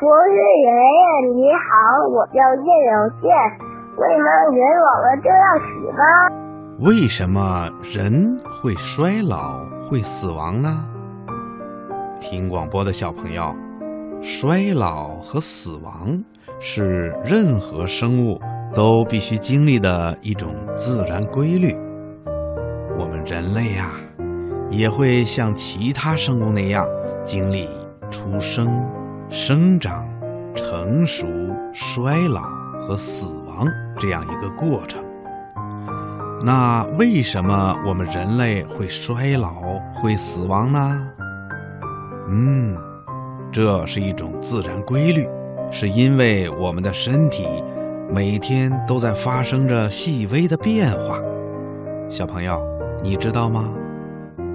博士爷爷你好，我叫叶有健。为什么人老了就要死呢？为什么人会衰老、会死亡呢？听广播的小朋友，衰老和死亡是任何生物都必须经历的一种自然规律。我们人类呀。也会像其他生物那样经历出生、生长、成熟、衰老和死亡这样一个过程。那为什么我们人类会衰老、会死亡呢？嗯，这是一种自然规律，是因为我们的身体每天都在发生着细微的变化。小朋友，你知道吗？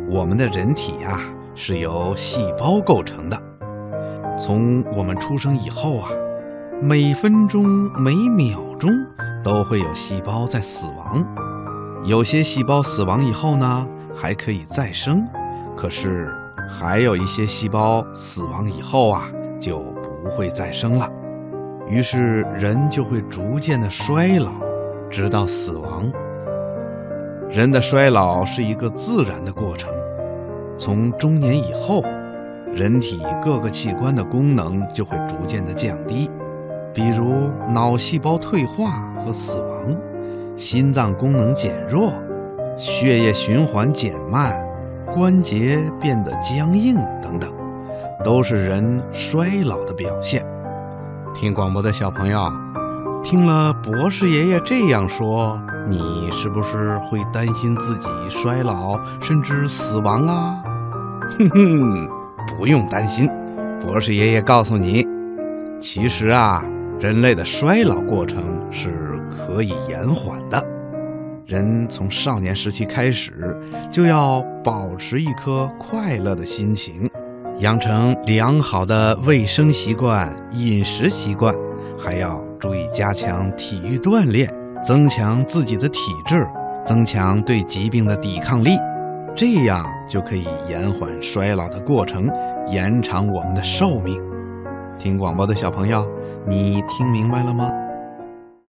我们的人体呀是由细胞构成的。从我们出生以后啊，每分钟、每秒钟都会有细胞在死亡。有些细胞死亡以后呢，还可以再生。可是还有一些细胞死亡以后啊，就不会再生了。于是人就会逐渐的衰老，直到死亡。人的衰老是一个自然的过程，从中年以后，人体各个器官的功能就会逐渐的降低，比如脑细胞退化和死亡，心脏功能减弱，血液循环减慢，关节变得僵硬等等，都是人衰老的表现。听广播的小朋友，听了博士爷爷这样说。你是不是会担心自己衰老甚至死亡啊？哼哼，不用担心，博士爷爷告诉你，其实啊，人类的衰老过程是可以延缓的。人从少年时期开始，就要保持一颗快乐的心情，养成良好的卫生习惯、饮食习惯，还要注意加强体育锻炼。增强自己的体质，增强对疾病的抵抗力，这样就可以延缓衰老的过程，延长我们的寿命。听广播的小朋友，你听明白了吗？